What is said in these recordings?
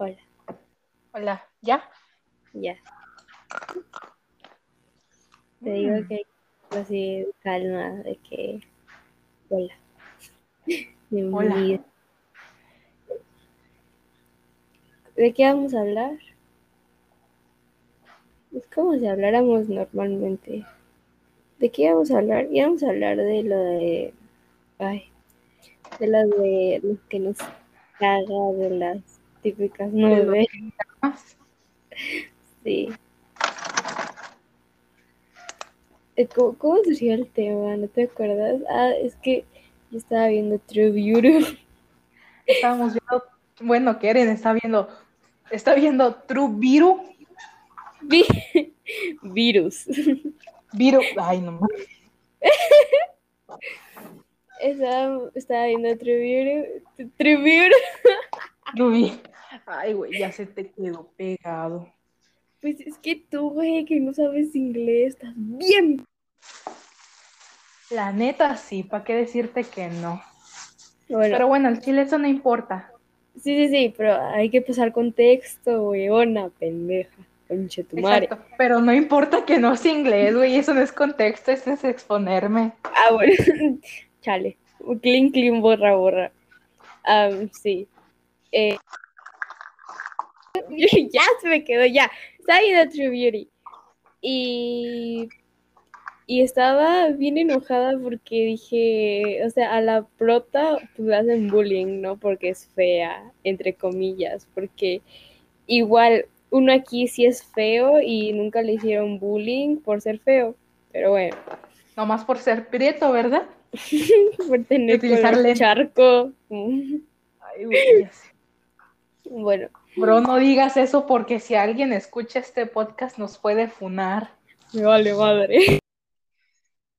Hola. Hola, ¿ya? Ya. Te digo Mm. que así calma, de que. Hola. Bienvenida. ¿De qué vamos a hablar? Es como si habláramos normalmente. ¿De qué vamos a hablar? Y vamos a hablar de lo de. Ay. De lo de los que nos caga de las típicas llamas. Sí. Eh, ¿Cómo, cómo surgió el tema? ¿No te acuerdas? Ah, es que yo estaba viendo True Beauty. Estábamos viendo, bueno, Keren está viendo, está viendo True Viru, Vi- Virus. Viru, ay no mames. Estaba, estaba viendo True Beauty. True Beauty. Ay, güey, ya se te quedó pegado. Pues es que tú, güey, que no sabes inglés, estás bien. La neta, sí, ¿para qué decirte que no? Bueno, Pero bueno, el chile eso no importa. sí, sí, sí, pero hay que pasar contexto, weona, pendeja. Conche tu madre. Exacto. Pero no importa que no sea inglés, güey, eso no es contexto, eso es exponerme. Ah, bueno. Chale. Clean, clean, borra, borra. Am, sí. Eh, ya se me quedó, ya. Estaba viendo True Beauty. Y, y estaba bien enojada porque dije, o sea, a la prota pues le hacen bullying, ¿no? Porque es fea, entre comillas. Porque igual uno aquí sí es feo y nunca le hicieron bullying por ser feo. Pero bueno. Nomás por ser prieto, ¿verdad? por tener lentes. charco. Ay, sé. Bueno, Bro, no digas eso porque si alguien escucha este podcast nos puede funar. me vale madre.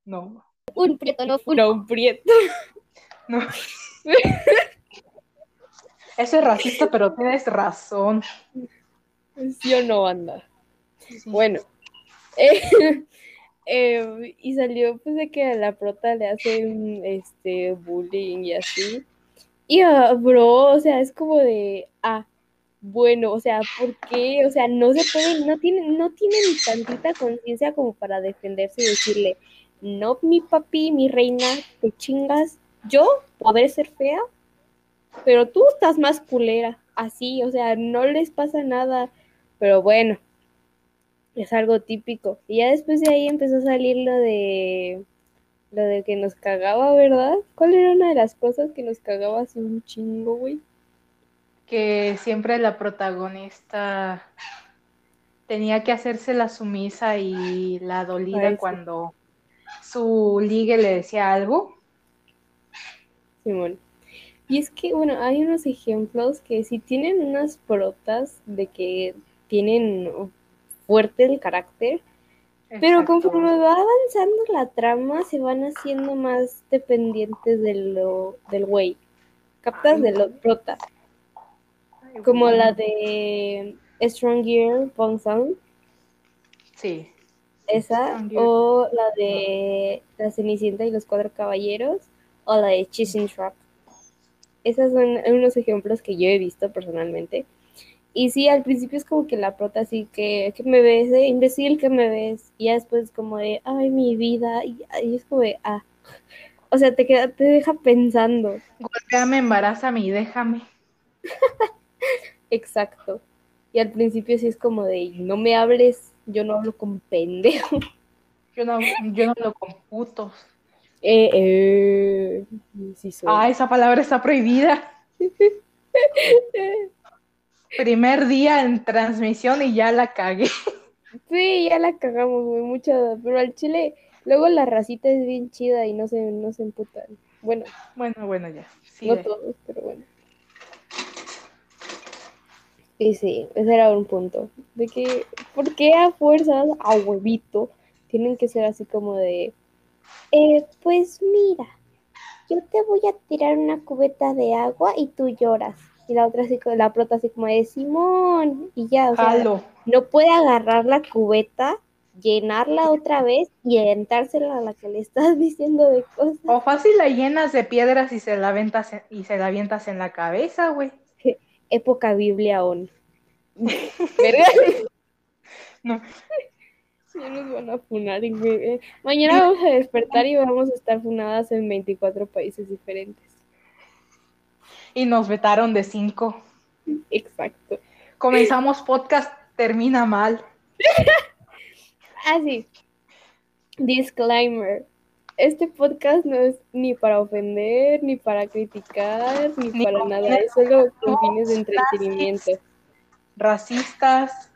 No, Un prieto, no no, un prieto. no. Eso es racista, pero tienes razón. ¿Sí o no, anda? Sí. Bueno. eh, eh, y salió pues de que a la prota le hacen este bullying y así. Y ah, bro, o sea, es como de ah, bueno, o sea, ¿por qué? O sea, no se pueden, no tienen, no tienen ni tantita conciencia como para defenderse y decirle, no, mi papi, mi reina, te chingas, yo podré ser fea, pero tú estás más culera, así, o sea, no les pasa nada, pero bueno, es algo típico. Y ya después de ahí empezó a salir lo de lo de que nos cagaba, ¿verdad? ¿Cuál era una de las cosas que nos cagaba así un chingo, güey? Que siempre la protagonista tenía que hacerse la sumisa y la dolida Ay, sí. cuando su ligue le decía algo. Simón. Y es que, bueno, hay unos ejemplos que si tienen unas protas de que tienen fuerte el carácter, pero conforme va avanzando la trama, se van haciendo más dependientes de lo, del güey. ¿Captas? De lo prota. Como la de Strong Girl, Bong Sound, Sí. esa, o la de La Cenicienta y los Cuatro Caballeros, o la de Chasing Trap. Esos son unos ejemplos que yo he visto personalmente. Y sí, al principio es como que la prota así que, que me ves, eh, imbécil que me ves. Y ya después es como de, ay, mi vida. Y, y es como de, ah. O sea, te, queda, te deja pensando. Golpeame, embarázame y déjame. Exacto. Y al principio sí es como de, no me hables, yo no hablo con pendejo. Yo no, yo no lo computo. Eh, eh, sí soy. Ah, esa palabra está prohibida. Primer día en transmisión y ya la cagué. Sí, ya la cagamos, güey, mucha, pero al chile, luego la racita es bien chida y no se, no se emputan. Bueno, Bueno, bueno, ya. no todos, pero bueno. Y sí, ese era un punto. De que, ¿por qué a fuerzas, a huevito, tienen que ser así como de, eh, pues mira, yo te voy a tirar una cubeta de agua y tú lloras. Y la otra así, la prota así como de Simón, y ya, o sea, no puede agarrar la cubeta, llenarla otra vez y aventársela a la que le estás diciendo de cosas. O fácil la llenas de piedras y se la aventas en- y se la avientas en la cabeza, güey. Época Biblia on. ¿Verdad? No. Nos van a funar. Mañana vamos a despertar y vamos a estar funadas en 24 países diferentes. Y nos vetaron de cinco. Exacto. Comenzamos podcast, termina mal. Ah, sí. Disclaimer. Este podcast no es ni para ofender, ni para criticar, ni, Ni para nada. Es solo con fines de entretenimiento. Racistas.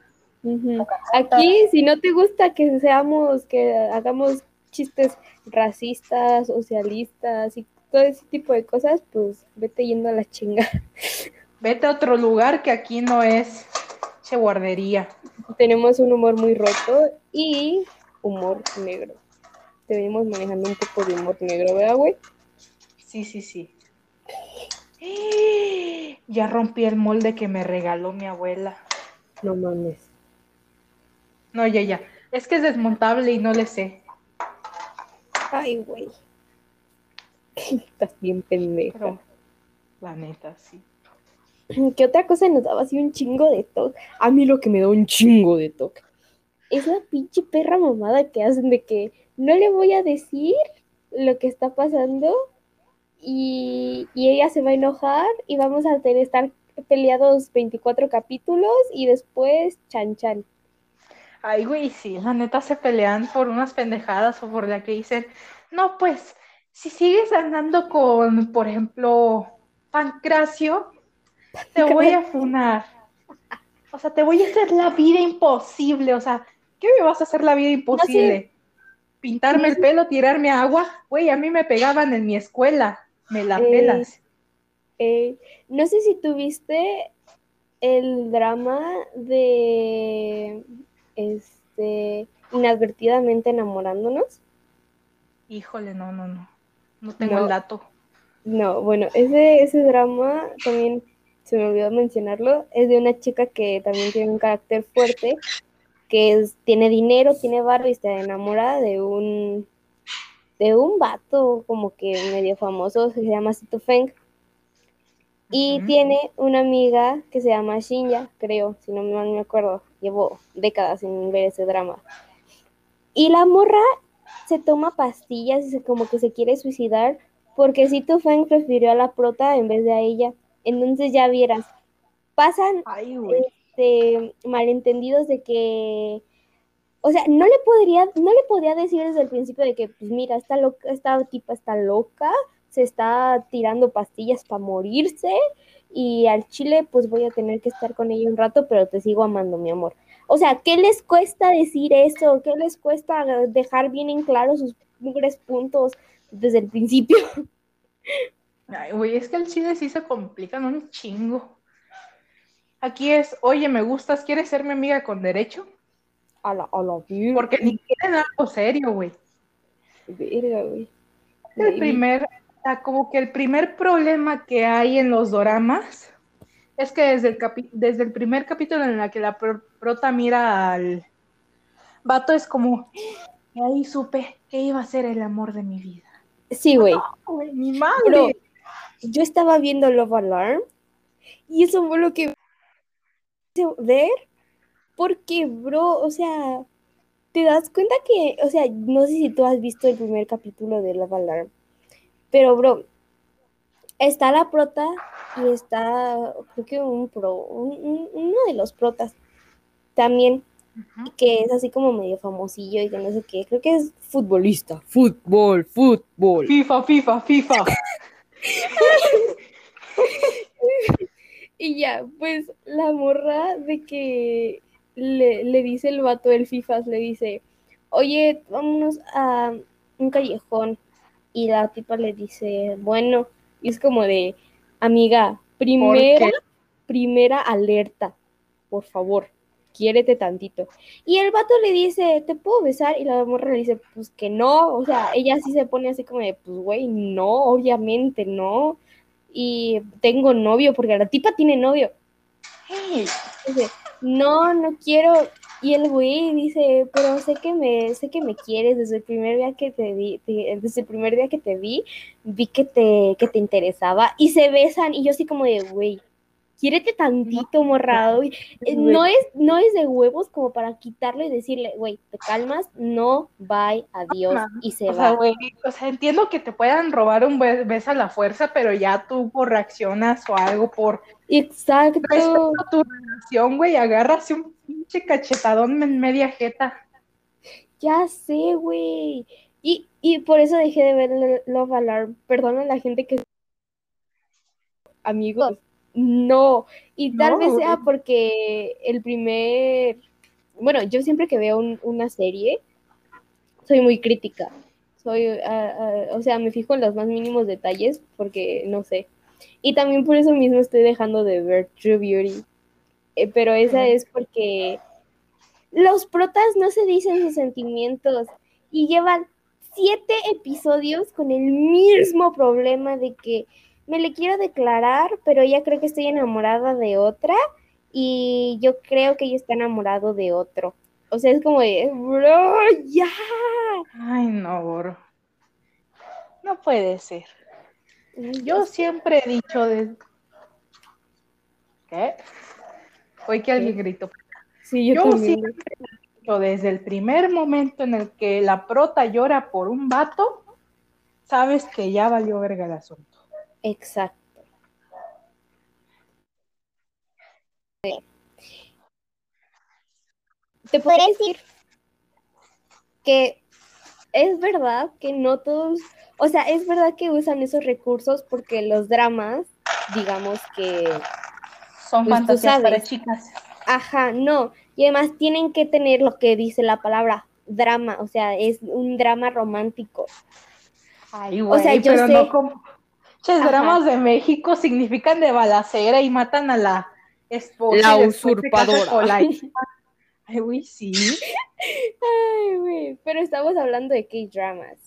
Aquí, si no te gusta que seamos, que hagamos chistes racistas, socialistas y todo ese tipo de cosas, pues vete yendo a la chinga. Vete a otro lugar que aquí no es che guardería. Tenemos un humor muy roto y humor negro. Te venimos manejando un poco de humor negro, ¿verdad, güey? Sí, sí, sí. Ya rompí el molde que me regaló mi abuela. No mames. No, ya, ya. Es que es desmontable y no le sé. Ay, güey. Estás bien pendeja. Pero la neta, sí. ¿Qué otra cosa nos daba así un chingo de toque? A mí lo que me da un chingo de toque es la pinche perra mamada que hacen de que no le voy a decir lo que está pasando y, y ella se va a enojar y vamos a tener estar peleados 24 capítulos y después chan chan. Ay, güey, sí, la neta se pelean por unas pendejadas o por la que dicen, no, pues, si sigues andando con, por ejemplo, Pancracio, te voy a funar. O sea, te voy a hacer la vida imposible. O sea, ¿qué me vas a hacer la vida imposible? Pintarme el pelo, tirarme agua. Güey, a mí me pegaban en mi escuela. Me la Eh, pelas. Eh, no sé si tuviste el drama de este inadvertidamente enamorándonos. Híjole, no, no, no. No tengo No. el dato. No, bueno, ese, ese drama también se me olvidó mencionarlo. Es de una chica que también tiene un carácter fuerte, que es- tiene dinero, tiene barro y está enamorada de un de un vato como que medio famoso, se llama Sito Feng. Y tiene una amiga que se llama Shinya, creo, si no mal me acuerdo. Llevo décadas sin ver ese drama. Y la morra se toma pastillas y se, como que se quiere suicidar porque Sito Feng prefirió a la prota en vez de a ella. Entonces ya vieras, pasan Ay, güey. Este, malentendidos de que, o sea, no le podría, no le podía decir desde el principio de que, pues mira, esta loca, esta tipa está loca, se está tirando pastillas para morirse y al chile pues voy a tener que estar con ella un rato, pero te sigo amando, mi amor. O sea, ¿qué les cuesta decir eso? ¿Qué les cuesta dejar bien en claro sus mugres puntos desde el principio? Ay, güey, es que el chile sí se complican un chingo. Aquí es, oye, me gustas, ¿quieres ser mi amiga con derecho? A la, a la Porque ni quieren algo serio, güey. verga, güey. El primer, como que el primer problema que hay en los doramas es que desde el, capi- desde el primer capítulo en el que la pro- prota mira al vato es como, ahí supe que iba a ser el amor de mi vida. Sí, güey. Mi madre. Yo estaba viendo Love Alarm y eso fue lo que ver porque, bro, o sea, te das cuenta que, o sea, no sé si tú has visto el primer capítulo de Love Alarm, pero, bro, está la prota y está, creo que un pro, un- un- uno de los protas también, que es así como medio famosillo y que no sé qué, creo que es futbolista, fútbol, fútbol. FIFA, FIFA, FIFA. Y ya, pues la morra de que le, le dice el vato del FIFAs, le dice, oye, vámonos a un callejón. Y la tipa le dice, bueno, y es como de, amiga, primera, primera alerta, por favor, quiérete tantito. Y el vato le dice, ¿te puedo besar? Y la morra le dice, pues que no, o sea, ella sí se pone así como de, pues güey, no, obviamente no. Y tengo novio, porque la tipa tiene novio. Hey, Dice, no, no quiero. Y el güey dice, pero sé que me, sé que me quieres desde el primer día que te vi, te- desde el primer día que te vi, vi que te, que te interesaba. Y se besan, y yo así como de, güey, quiérete tantito, morrado. Eh, no, es, no es de huevos como para quitarlo y decirle, güey, te calmas, no, bye, adiós, y se o va. Sea, güey, o sea, entiendo que te puedan robar un be- beso a la fuerza, pero ya tú por reaccionas o algo por Exacto. respeto a tu relación, güey, agarras un pinche cachetadón en media jeta. Ya sé, güey. Y, y por eso dejé de ver Lo- Love Alarm. Perdona a la gente que... Amigos, no. Y tal No, vez sea porque el primer... Bueno, yo siempre que veo un- una serie, soy muy crítica. Soy, ah, ah, o sea, me fijo en los más mínimos detalles porque no sé. Y también por eso mismo estoy dejando de ver True Beauty. Eh, pero esa Ujú. es porque los protas no se dicen sus sentimientos y llevan siete episodios con el mismo problema de que me le quiero declarar, pero ella cree que estoy enamorada de otra y yo creo que ella está enamorado de otro. O sea, es como de, bro, ya. Ay, no, bro. No puede ser. Yo siempre he dicho de... ¿Qué? Oye, que alguien gritó. Sí, yo, Yo también. siempre he dicho, desde el primer momento en el que la prota llora por un vato, sabes que ya valió verga el asunto. Exacto. Te podría decir que es verdad que no todos, o sea, es verdad que usan esos recursos porque los dramas, digamos que, Son Pues fantasías para chicas. ajá, no, y además tienen que tener lo que dice la palabra drama, o sea, es un drama romántico. Ay, güey, sea, yo pero sé- no como... Ajá. dramas de México significan de balacera y matan a la esposa. La usurpadora. Ay, güey, sí. Ay, güey, pero estamos hablando de K-dramas.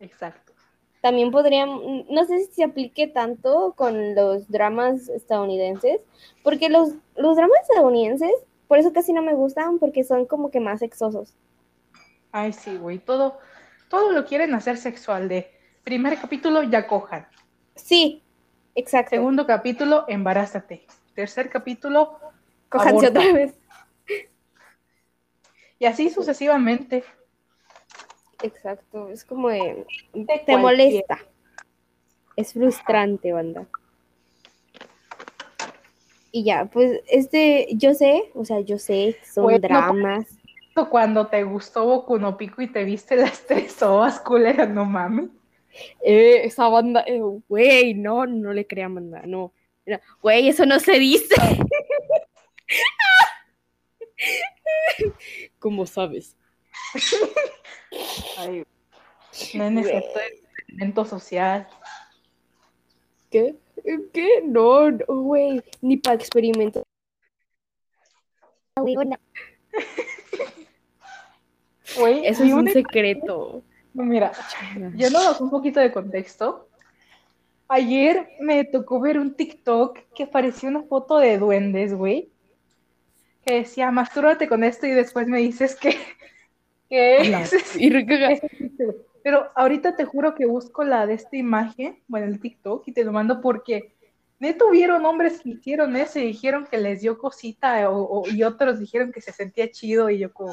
Exacto. También podrían, no sé si se aplique tanto con los dramas estadounidenses, porque los, los dramas estadounidenses, por eso casi no me gustan, porque son como que más sexosos. Ay, sí, güey. Todo, todo lo quieren hacer sexual. De primer capítulo, ya cojan. Sí, exacto. Segundo capítulo, embarázate. Tercer capítulo, Cójanse otra vez. Y así sucesivamente. Exacto, es como de, te molesta. Es frustrante, banda. Y ya, pues este, yo sé, o sea, yo sé son Bueno, dramas. Cuando te gustó Boku no Pico y te viste las tres ovas, culera, no mames. Eh, esa banda, eh, güey, no, no le crean banda, no. Güey, eso no se dice. ¿Cómo sabes? Ay, no es necesario experimento social. ¿Qué? ¿Qué? No, no, güey, ni para experimentos. Güey, Eso es un secreto. Mira, yéndonos un poquito de contexto. Ayer me tocó ver un TikTok que parecía una foto de duendes, güey. Que decía, mastúrbate con esto y después me dices que, que es-. Pero ahorita te juro que busco la de esta imagen, bueno, el TikTok, y te lo mando porque neto hubieron hombres que hicieron eso y dijeron que les dio cosita o- o- y otros dijeron que se sentía chido y yo como,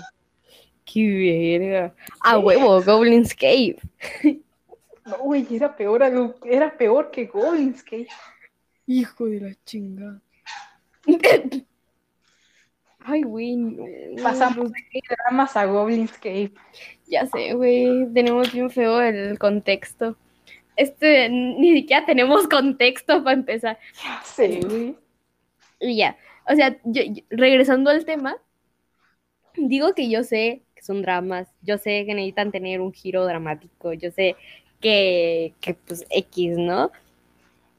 Qué verga. A huevo, Goblin's Cave. no, güey, era peor, era peor que Goblins, que Hijo de la chingada. Ay, güey, no. pasamos de dramas a Goblins Cave. Ya sé, güey, tenemos bien feo el contexto. Este, ni siquiera tenemos contexto para empezar. Sí, güey. Y ya, o sea, yo- yo- regresando al tema, digo que yo sé que son dramas, yo sé que necesitan tener un giro dramático, yo sé que, que pues X, ¿no?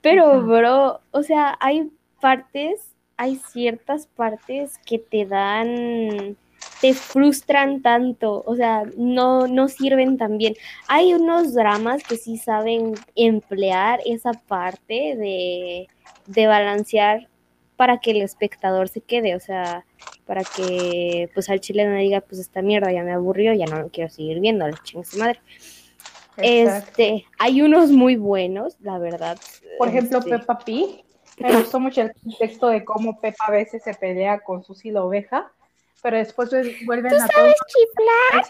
Pero, bro, o sea, hay partes, hay ciertas partes que te dan, te frustran tanto, o sea, no, no sirven tan bien. Hay unos dramas que sí saben emplear esa parte de, de balancear para que el espectador se quede, o sea, para que pues al chile no diga, pues esta mierda ya me aburrió, ya no lo quiero seguir viendo, la chinga su madre. Exacto. Este, hay unos muy buenos, la verdad. Por ejemplo, este, Peppa Pig Me gustó mucho el contexto de cómo Pepa a veces se pelea con Susi la oveja, pero después vuelven ¿Tú a sabes chiflar?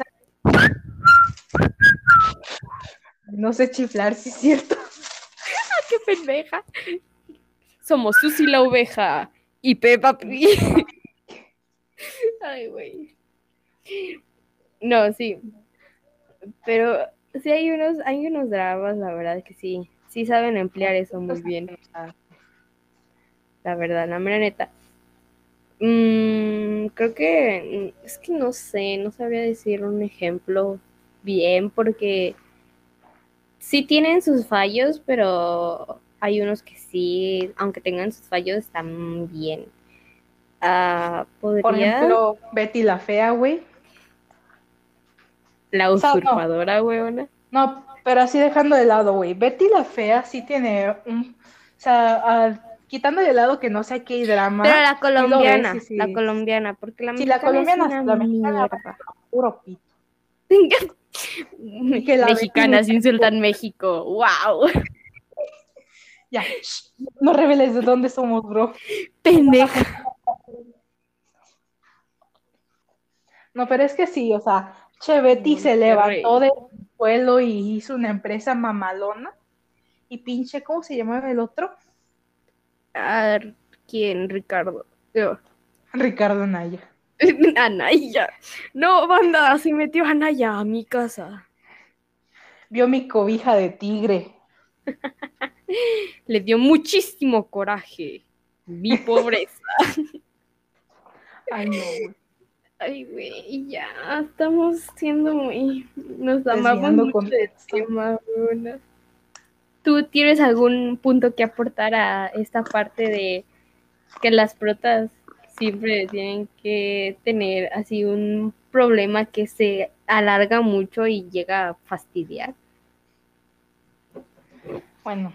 No sé chiflar, sí es cierto. ¡Qué pendeja! Somos Susi la oveja y Peppa Pig. Ay, güey. No, sí. Pero sí hay unos, hay unos dramas, la verdad que sí. Sí saben emplear eso muy bien. La verdad, la mera neta. Mm, creo que mm, es que no sé, no sabría decir un ejemplo bien porque sí tienen sus fallos, pero hay unos que sí, aunque tengan sus fallos, están bien. Ah, Por ejemplo, Betty la fea, güey. la o sea, no. usurpadora, weona. No, pero así dejando de lado, güey. Betty la fea sí tiene un. O sea, quitando de lado que no sé qué drama. Pero la sí colombiana, ves, sí, sí. la colombiana, porque la Sí, la mexicana es colombiana, una la mexicana, puro pito. Que la Mexicanas insultan México. ¡Wow! Ya, no reveles de dónde somos, bro. Pendeja. No, pero es que sí, o sea, Che Betty se levantó del suelo y hizo una empresa mamalona. Y pinche, ¿cómo se llamaba el otro? Ah, ¿Quién? Ricardo. Yo. Ricardo Naya. Anaya. No, banda, se metió Anaya a mi casa. Vio mi cobija de tigre. Le dio muchísimo coraje. Mi pobreza. Ay, no. Ay, güey, ya estamos siendo muy. Nos amamos mucho tema, weona. ¿Tú tienes algún punto que aportar a esta parte de que las protas siempre tienen que tener así un problema que se alarga mucho y llega a fastidiar? Bueno,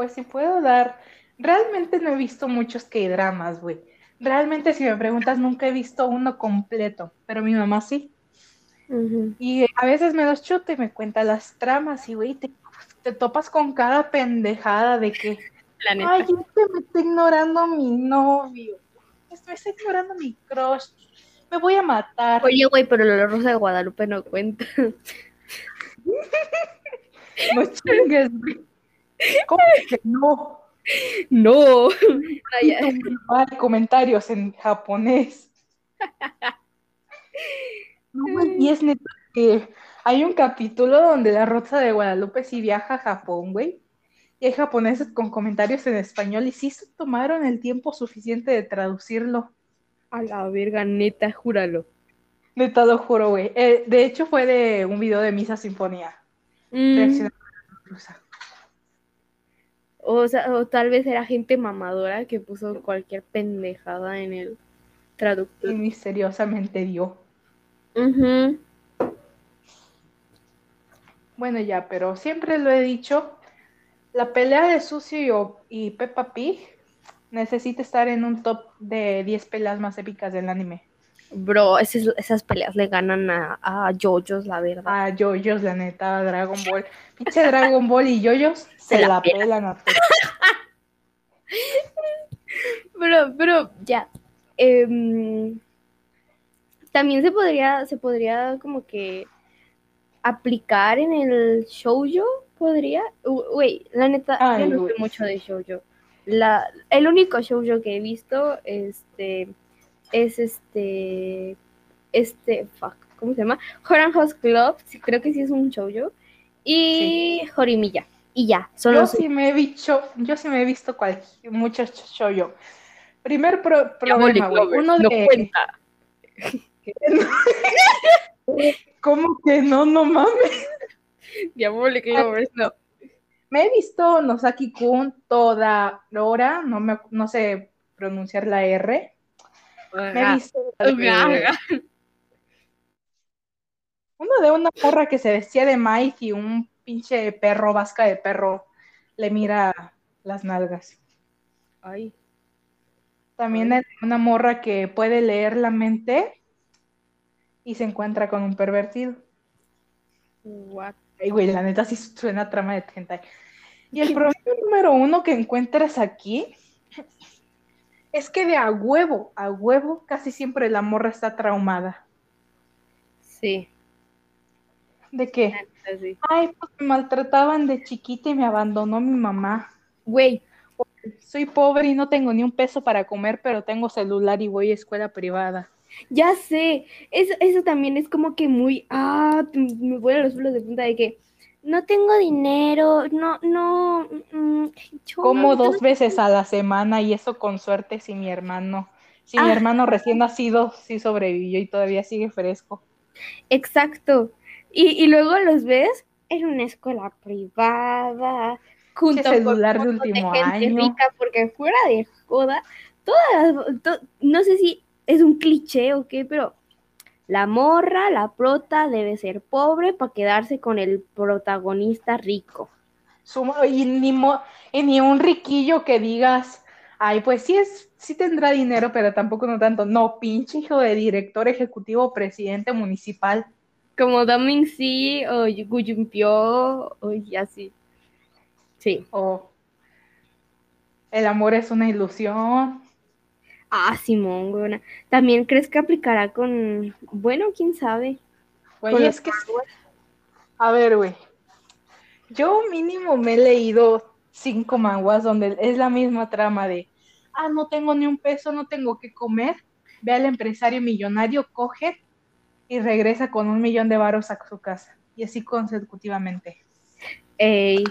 pues si puedo dar. Realmente no he visto muchos K-dramas, güey. Realmente, si me preguntas, nunca he visto uno completo, pero mi mamá sí. Y a veces me los chuta y me cuenta las tramas y, güey, te, te topas con cada pendejada de que, La neta. ay, es que me está ignorando mi novio, me está ignorando mi crush, me voy a matar. Oye, güey, pero la Rosa de Guadalupe no cuenta. No chingues, güey. ¿Cómo que no? No. Ay, ay. Mal, comentarios en japonés. No, y es neta que hay un capítulo donde la Rosa de Guadalupe sí viaja a Japón, güey. Y hay japoneses con comentarios en español y sí se tomaron el tiempo suficiente de traducirlo. A la verga, neta, júralo. Neta, lo juro, güey. Eh, de hecho, fue de un video de Misa Sinfonía. Mm. reaccionando a la rusa. O, sea, o tal vez era gente mamadora que puso cualquier pendejada en el Y traductor. misteriosamente dio. Bueno, ya, pero siempre lo he dicho, la pelea de Sucio y, y Peppa Pig necesita estar en un top de 10 peleas más épicas del anime. Bro, esas, esas peleas le ganan a, a JoJo's, la verdad. A Yoyos, la neta, a Dragon Ball. Pinche Dragon Ball y Yoyos se, Se la la pelan. a todos. Pero, pero, ya. Em, también se podría, se podría como que aplicar en el shoujo, podría. Güey, la neta, Ay, yo no sé mucho de shoujo. La, el único shoujo que he visto, este, es este, este, fuck, ¿cómo se llama? Horan House Club, sí, creo que sí es un shoujo. Y Jorimilla. Y ya, son Yo sí me he visto, yo sí me he visto cual, muchos shoujo. Primer pro- problema, güey. Uno no de. cuenta. ¿Cómo que no? No mames. Diabolic Lovers, no. Me he visto Nosaki Kun toda hora, no, me, no sé pronunciar la R. Me Gaga. uno de una morra que se vestía de Mike y un pinche perro, vasca de perro, le mira las nalgas. Ay. También Ay. hay una morra que puede leer la mente y se encuentra con un pervertido. What? Ay, güey, la neta sí suena a trama de hentai. Y el problema número uno que encuentras aquí es que de a huevo, a huevo, casi siempre la morra está traumada. Sí. ¿De qué? Así. Ay, pues me maltrataban de chiquita y me abandonó mi mamá. Güey, Soy pobre y no tengo ni un peso para comer, pero tengo celular y voy a escuela privada. ya sé. Eso, eso también es como que muy. Ah, me los pelos de punta de que. No tengo dinero, no, no. mm, Como no- dos veces a la semana y eso con suerte si mi hermano, si mi Ah. hermano recién nacido sí sobrevivió y todavía sigue fresco. Exacto. Y, y luego los ves en una escuela privada, junto con celular de un montón último gente año. rica, porque fuera de joda, todas, to- no sé si es un cliché o qué, pero la morra, la prota, debe ser pobre para quedarse con el protagonista rico. Suma- y, ni mo- y ni un riquillo que digas, ay, pues sí es, sí tendrá dinero, pero tampoco no tanto. No, pinche hijo de director ejecutivo o presidente municipal. Como Daming Si o Guyumpio o y así. Sí. O el amor es una ilusión. Ah, Simón, güey. También crees que aplicará con. Bueno, quién sabe. Güey, es que, a ver, güey, yo mínimo me he leído cinco manguas donde es la misma trama de, ah, no tengo ni un peso, no tengo que comer, ve al empresario millonario, coge y regresa con un millón de varos a su casa. Y así consecutivamente. Ey.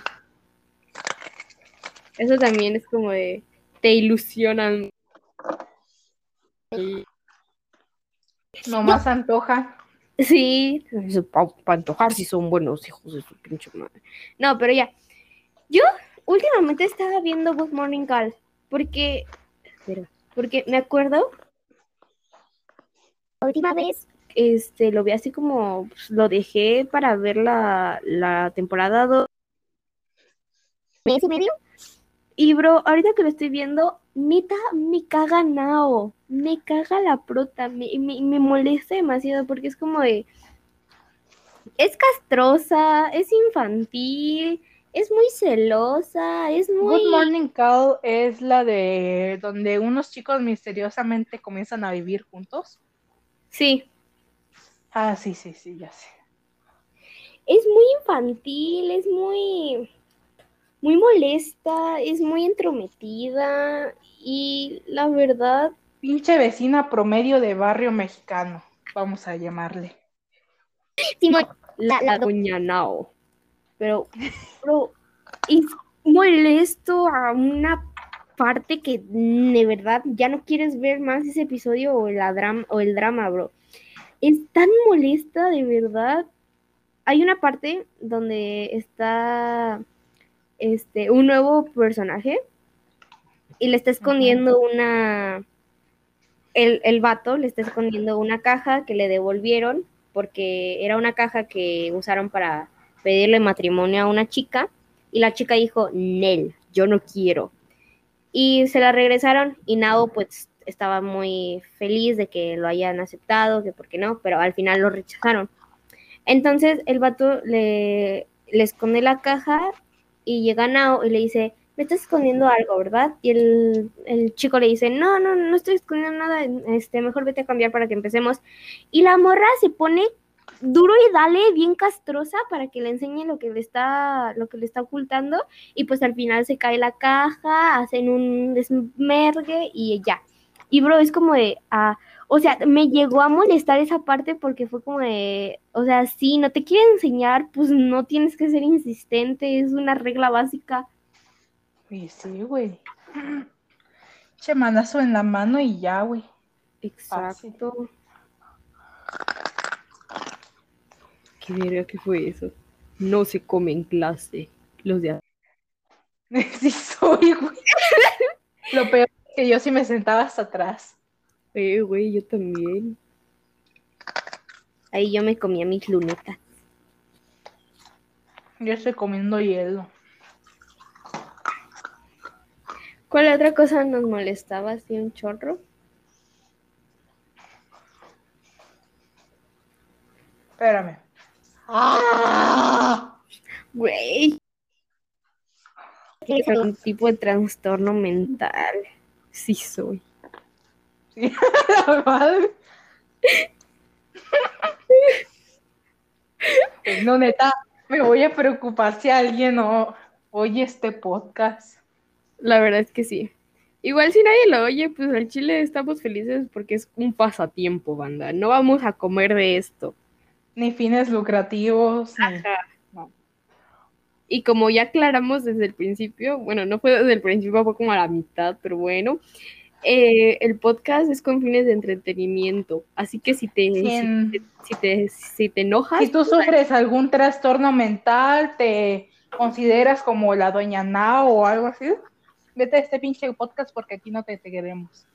Eso también es como de. Te ilusionan. Nomás antoja. Sí. Para antojar si son buenos hijos de su pinche madre. No, pero ya. Yo últimamente estaba viendo Good Morning Call. Porque. Espera. Porque me acuerdo. La última vez. Este, lo vi así como. pues, lo dejé para ver la, la temporada 2. mes y medio. Y bro, ahorita que lo estoy viendo, neta, me caga Nao. Me caga la prota. Me, me, me molesta demasiado porque es como de. Es castrosa, es infantil, es muy celosa, es muy. Good Morning Call es la de donde unos chicos misteriosamente comienzan a vivir juntos. Sí, Ah, sí, sí, sí, ya sé. es muy infantil, es muy. Muy molesta, es muy entrometida. Y la verdad, Pinche vecina promedio de barrio mexicano, vamos a llamarle. Simón, la, la doña Nao. Pero, pero es molesto a una parte que de verdad ya no quieres ver más ese episodio o, la drama, o el drama, bro. Es tan molesta, de verdad. Hay una parte donde está este, un nuevo personaje y le está escondiendo una... El, el vato le está escondiendo una caja que le devolvieron porque era una caja que usaron para pedirle matrimonio a una chica y la chica dijo, Nel, yo no quiero. Y se la regresaron y Nao pues estaba muy feliz de que lo hayan aceptado, que por qué no, pero al final lo rechazaron. Entonces el vato le, le esconde la caja y llega Nao y le dice, me estás escondiendo algo, ¿verdad? Y el, el chico le dice, no, no, no estoy escondiendo nada, este, mejor vete a cambiar para que empecemos. Y la morra se pone duro y dale, bien castrosa, para que le enseñe lo que le está, lo que le está ocultando, y pues al final se cae la caja, hacen un desmergue y ya. Y bro, es como de, ah, o sea, me llegó a molestar esa parte porque fue como de, o sea, si no te quieren enseñar, pues no tienes que ser insistente, es una regla básica. Sí, güey. Che manazo en la mano y ya, güey. Exacto. ¿Qué verga que fue eso? No se come en clase. Los de Sí soy, güey. Lo peor es que yo sí me sentaba hasta atrás. Eh, güey, yo también. Ahí yo me comía mis lunetas. Yo estoy comiendo hielo. ¿Cuál otra cosa nos molestaba así un chorro? Espérame. ¡Ah! Güey. tienes algún tipo de trastorno mental. Sí soy. Sí, la madre. Pues no, neta, me voy a preocupar si alguien no oye este podcast. La verdad es que sí. Igual si nadie lo oye, pues al chile estamos felices porque es un pasatiempo, banda. No vamos a comer de esto. Ni fines lucrativos. ni- Ajá. no. Y como ya aclaramos desde el principio, bueno, no fue desde el principio, fue como a la mitad, pero bueno, eh, el podcast es con fines de entretenimiento. Así que si te, Si te, si te, si te enojas, Si tú sufres algún trastorno mental, te consideras como la doña Nao o algo así, vete a este pinche podcast porque aquí no te queremos.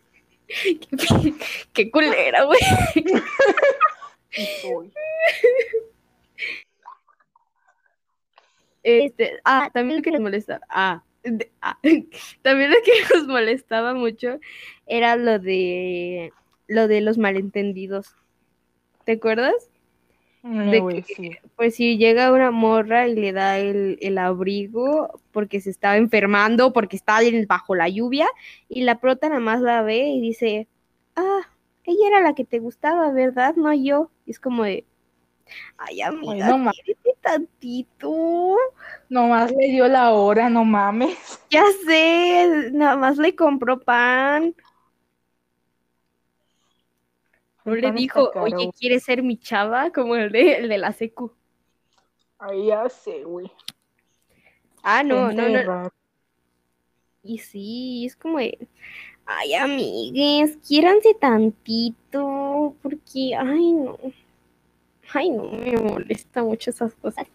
qué, qué culera, güey. Este, ah, también lo que nos molestaba, ah, de- ah, también lo que nos molestaba mucho era lo de lo de los malentendidos. ¿Te acuerdas? De güey, que- sí. Pues si llega una morra y le da el, el abrigo porque se estaba enfermando, porque está bajo la lluvia, y la prota nada más la ve y dice, ah, ella era la que te gustaba, ¿verdad? No yo. Y es como de, ay, amiga, no ma- quiérete tantito. Nomás le dio la hora, no mames. Ya sé, nada más le compró pan. No le dijo, oye. ¿quieres ser mi chava? Como el de, el de la secu. Ay, ya sé, güey. Ah, no, no, no. Y sí, es como de, ay, amigues, quiéranse tantito, porque, ay, no. Ay, no, me molesta mucho esas cosas.